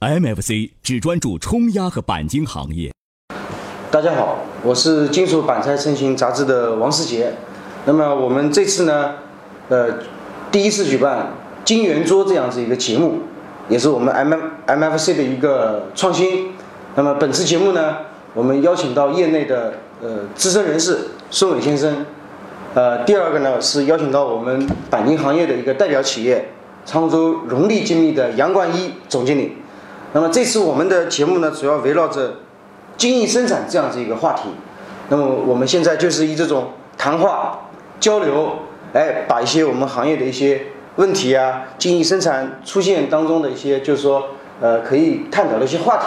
MFC 只专注冲压和钣金行业。大家好，我是金属板材成型杂志的王世杰。那么我们这次呢，呃，第一次举办金圆桌这样子一个节目，也是我们 M MFC 的一个创新。那么本次节目呢，我们邀请到业内的呃资深人士孙伟先生。呃，第二个呢是邀请到我们钣金行业的一个代表企业沧州荣利精密的杨冠一总经理。那么这次我们的节目呢，主要围绕着精益生产这样子一个话题。那么我们现在就是以这种谈话交流，哎，把一些我们行业的一些问题啊，精益生产出现当中的一些，就是说呃可以探讨的一些话题，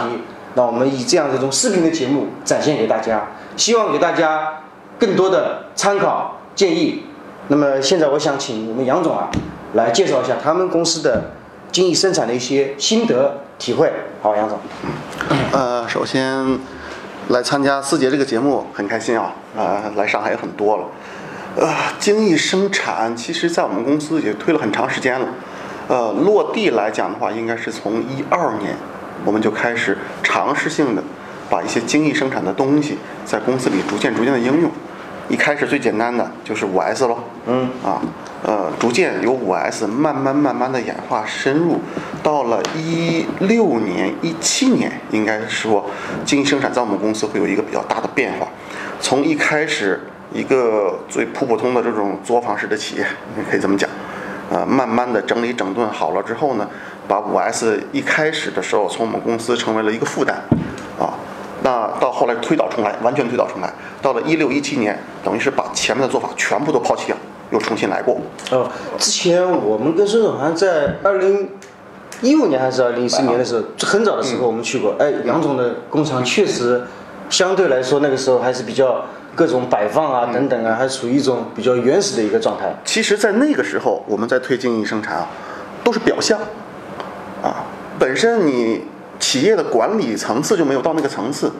那我们以这样的一种视频的节目展现给大家，希望给大家更多的参考建议。那么现在我想请我们杨总啊，来介绍一下他们公司的精益生产的一些心得。体会好，杨总。呃，首先来参加四节这个节目很开心啊，呃，来上海也很多了。呃，精益生产其实在我们公司也推了很长时间了。呃，落地来讲的话，应该是从一二年我们就开始尝试性的把一些精益生产的东西在公司里逐渐逐渐的应用。一开始最简单的就是五 S 喽，嗯啊。呃，逐渐由五 S 慢慢慢慢的演化深入，到了一六年、一七年，应该说精益生产在我们公司会有一个比较大的变化。从一开始一个最普普通的这种作坊式的企业，你可以这么讲，呃，慢慢的整理整顿好了之后呢，把五 S 一开始的时候从我们公司成为了一个负担，啊，那到后来推倒重来，完全推倒重来，到了一六一七年，等于是把前面的做法全部都抛弃了。又重新来过。哦，之前我们跟孙总好像在二零一五年还是二零一四年的时候，很早的时候我们去过。哎，杨总的工厂确实相对来说那个时候还是比较各种摆放啊等等啊，还处于一种比较原始的一个状态。其实，在那个时候，我们在推精益生产啊，都是表象啊，本身你企业的管理层次就没有到那个层次，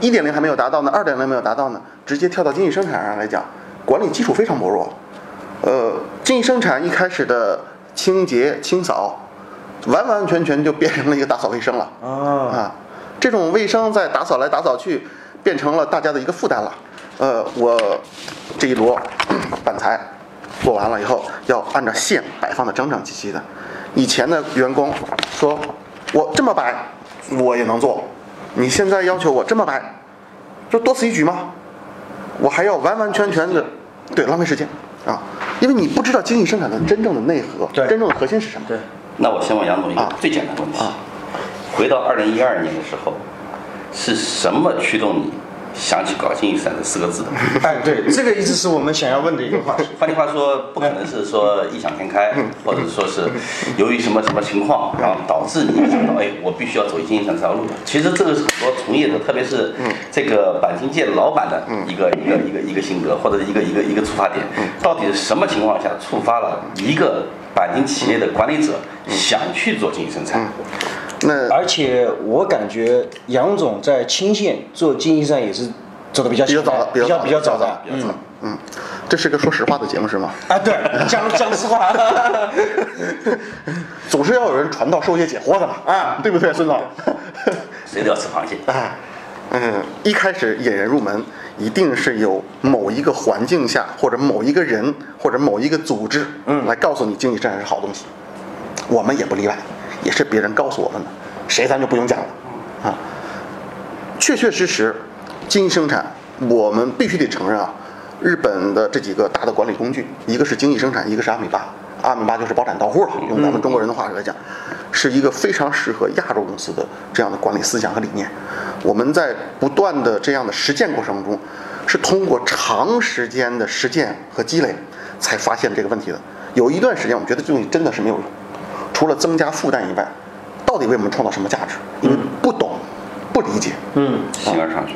一点零还没有达到呢，二点零没有达到呢，直接跳到精益生产上来讲，管理基础非常薄弱。呃，精益生产一开始的清洁清扫，完完全全就变成了一个打扫卫生了啊！啊，这种卫生在打扫来打扫去，变成了大家的一个负担了。呃，我这一摞板材做完了以后，要按照线摆放的整整齐齐的。以前的员工说，我这么摆我也能做，你现在要求我这么摆，就多此一举吗？我还要完完全全的，对，浪费时间啊！因为你不知道精益生产的真正的内核，对，真正的核心是什么？对。那我先问杨总一个最简单的问题：回到二零一二年的时候，是什么驱动你？想起搞经营生产这四个字的，哎，对，这个一直是我们想要问的一个话题。换句话说，不可能是说异想天开，或者说是由于什么什么情况，然后导致你想到，哎，我必须要走经营生产这条路。其实这个是很多从业者，特别是这个钣金界老板的一个一个一个一个心得，或者一个一个一个出发点。到底是什么情况下触发了一个钣金企业的管理者想去做经营生产？那而且我感觉杨总在青县做经济上也是走的比较比较早，比较比较早的，嗯嗯，这是个说实话的节目是吗？啊，对，讲讲实话，总是要有人传道授业解惑的嘛，啊，对不对，孙总？谁都要吃螃蟹，哎，嗯，一开始引人入门，一定是有某一个环境下，或者某一个人，或者某一个组织，嗯，来告诉你精益生产是好东西，我们也不例外。也是别人告诉我们的，谁咱就不用讲了，啊，确确实实，精益生产，我们必须得承认啊，日本的这几个大的管理工具，一个是精益生产，一个是阿米巴，阿米巴就是包产到户了，用咱们中国人的话来讲，是一个非常适合亚洲公司的这样的管理思想和理念。我们在不断的这样的实践过程中，是通过长时间的实践和积累，才发现这个问题的。有一段时间，我们觉得这东西真的是没有用。除了增加负担以外，到底为我们创造什么价值？因为不懂，不理解。嗯，形而上学。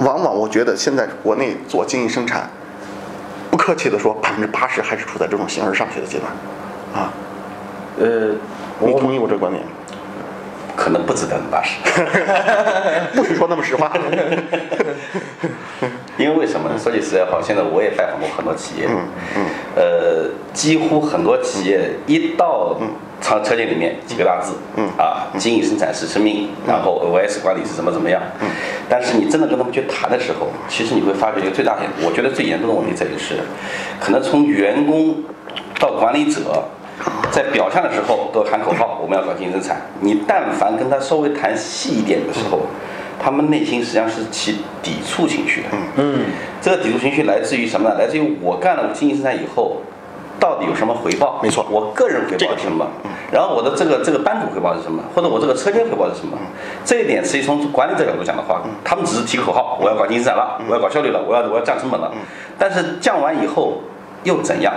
往往我觉得现在国内做精益生产，不客气的说，百分之八十还是处在这种形而上学的阶段。啊，呃，你同意我这个观点？可能不止百分之八十。不许说那么实话。因为为什么呢？说句实在话，现在我也拜访过很多企业，嗯嗯，呃，几乎很多企业一到车车间里面几个大字，嗯。啊，经营生产是生命，然后 OS 管理是怎么怎么样，嗯，但是你真的跟他们去谈的时候，其实你会发觉一个最大点，我觉得最严重的问题在于是，可能从员工到管理者，在表象的时候都喊口号，我们要搞精益生产，你但凡跟他稍微谈细一点的时候，他们内心实际上是起抵触情绪的，嗯，这个抵触情绪来自于什么呢？来自于我干了精益生产以后。到底有什么回报？没错，我个人回报是什么？然后我的这个这个班主回报是什么？或者我这个车间回报是什么？这一点实际从管理者角度讲的话，他们只是提口号，我要搞精生产了，我要搞效率了，我要我要降成本了。但是降完以后又怎样？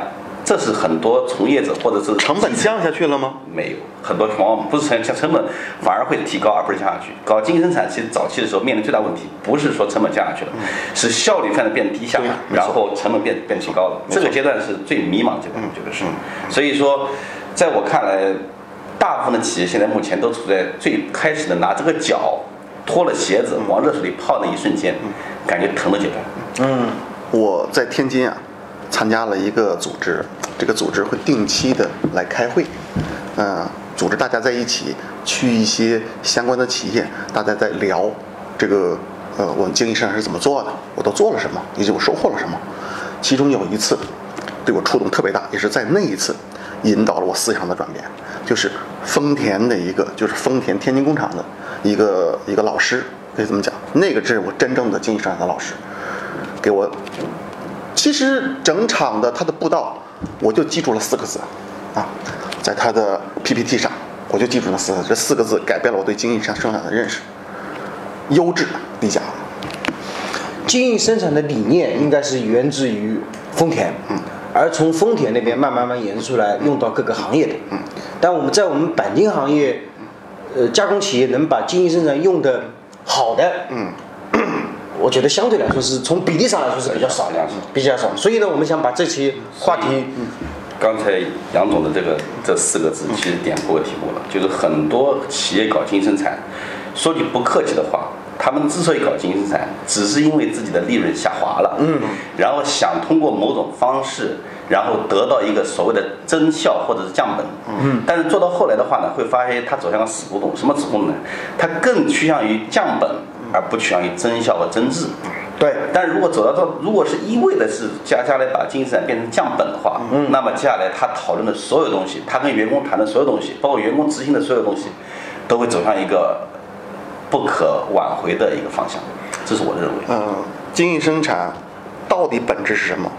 这是很多从业者或者是成本降下去了吗？没有，很多往往不是成成本反而会提高，而不是降下去。搞精益生产其实早期的时候面临最大问题，不是说成本降下去了，是效率变得变低下来，然后成本变变提高了。这个阶段是最迷茫阶段，我觉得是。所以说，在我看来，大部分的企业现在目前都处在最开始的拿这个脚脱了鞋子往热水里泡那一瞬间，感觉疼的阶段。嗯，我在天津啊。参加了一个组织，这个组织会定期的来开会，嗯，组织大家在一起去一些相关的企业，大家在聊这个，呃，我们精益生产是怎么做的，我都做了什么，以及我收获了什么。其中有一次对我触动特别大，也是在那一次引导了我思想的转变，就是丰田的一个，就是丰田天津工厂的一个一个老师，可以这么讲，那个是我真正的精益生产的老师，给我。其实整场的他的布道，我就记住了四个字，啊，在他的 PPT 上，我就记住了四个，这四个字改变了我对精益生产的认识。优质低价。精益生产的理念应该是源自于丰田，嗯，而从丰田那边慢慢慢延伸出来，用到各个行业的，嗯，但我们在我们钣金行业，呃，加工企业能把精益生产用的好的，嗯。我觉得相对来说是从比例上来说是比较少的，比较少。所以呢，我们想把这期话题，刚才杨总的这个这四个字其实点破题目了，就是很多企业搞精益生产，说句不客气的话，他们之所以搞精益生产，只是因为自己的利润下滑了，嗯，然后想通过某种方式，然后得到一个所谓的增效或者是降本，嗯，但是做到后来的话呢，会发现它走向了死胡同。什么死胡同呢？它更趋向于降本。而不趋向于增效和增质，对。但如果走到这，如果是一味的是接下来把精益生产变成降本的话，嗯，那么接下来他讨论的所有东西，他跟员工谈的所有东西，包括员工执行的所有东西，都会走向一个不可挽回的一个方向。这是我的认为。嗯，精益生产到底本质是什么？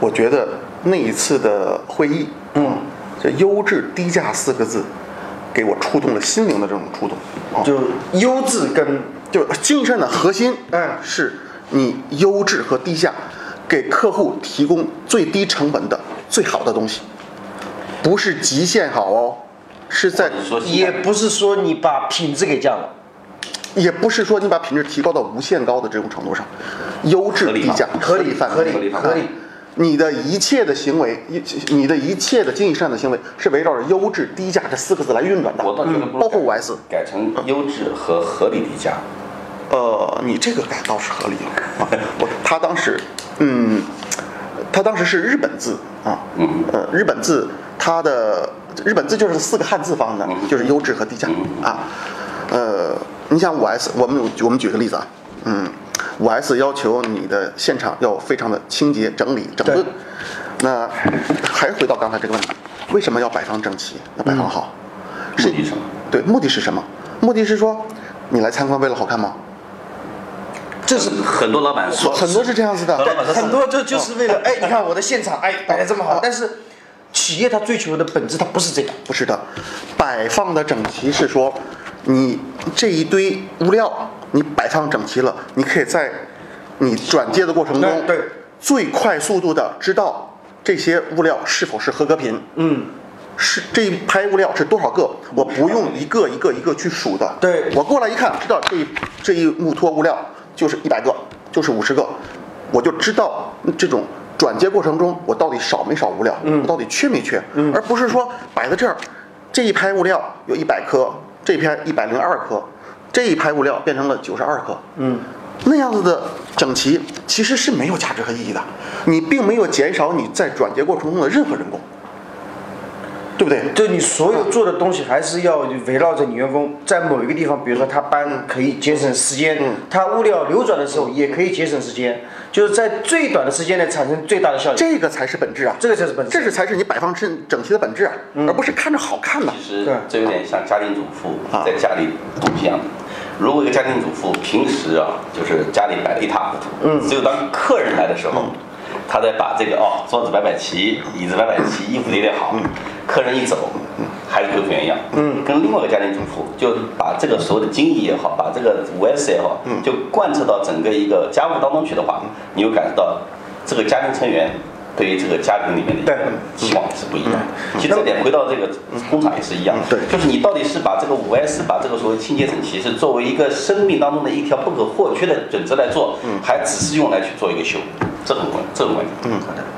我觉得那一次的会议，嗯，这优质低价四个字，给我触动了心灵的这种触动。就优质跟。就精益生产的核心，嗯，是你优质和低价，给客户提供最低成本的最好的东西，不是极限好哦，是在，也不是说你把品质给降了，也不是说你把品质提高到无限高的这种程度上，优质低价合理范合理合理，你的一切的行为，一你的一切的经营上的行为是围绕着优质低价这四个字来运转的，我倒觉得包括五 S 改成优质和合理低价。呃，你这个改倒是合理了啊！我他当时，嗯，他当时是日本字啊，嗯，呃，日本字，它的日本字就是四个汉字方的，就是优质和低价啊。呃，你想五 S，我们我们举个例子啊，嗯，五 S 要求你的现场要非常的清洁、整理、整顿。那还是回到刚才这个问题，为什么要摆放整齐、要摆放好？目的是什么？对，目的是什么？目的是说，你来参观为了好看吗？这是很多老板说，很多是这样子的，很多就就是为了哎，你看我的现场哎摆的这么好，但是企业它追求的本质它不是这个，不是的，摆放的整齐是说你这一堆物料你摆放整齐了，你可以在你转接的过程中，对，最快速度的知道这些物料是否是合格品，嗯，是这一拍物料是多少个，我不用一个一个一个去数的，对。我过来一看，知道这一这一木托物料。就是一百个，就是五十个，我就知道这种转接过程中我到底少没少物料，我到底缺没缺，而不是说摆在这儿，这一拍物料有一百颗，这篇一百零二颗，这一排物料变成了九十二克，嗯，那样子的整齐其实是没有价值和意义的，你并没有减少你在转接过程中的任何人工。对不对？就你所有做的东西还是要围绕着你员工在某一个地方，比如说他搬可以节省时间，他物料流转的时候也可以节省时间，就是在最短的时间内产生最大的效益。这个才是本质啊！这个才是本质这是才是你摆放整整齐的本质啊，而不是看着好看的。其实这有点像家庭主妇啊在家里东西一样的。如果一个家庭主妇平时啊，就是家里摆的一塌糊涂，嗯，只有当客人来的时候，他再把这个哦桌子摆摆齐，椅子摆摆齐，衣服叠叠好，客人一走，还是跟原一样，嗯，跟另外一个家庭主妇就把这个所谓的精益也好，把这个五 S 也好，就贯彻到整个一个家务当中去的话，你会感受到这个家庭成员。对于这个家庭里面的期望是不一样的。其实这点回到这个工厂也是一样，对就是你到底是把这个五 S 把这个所谓清洁整齐是作为一个生命当中的一条不可或缺的准则来做，还只是用来去做一个修，这很关，这很关键。嗯，好的。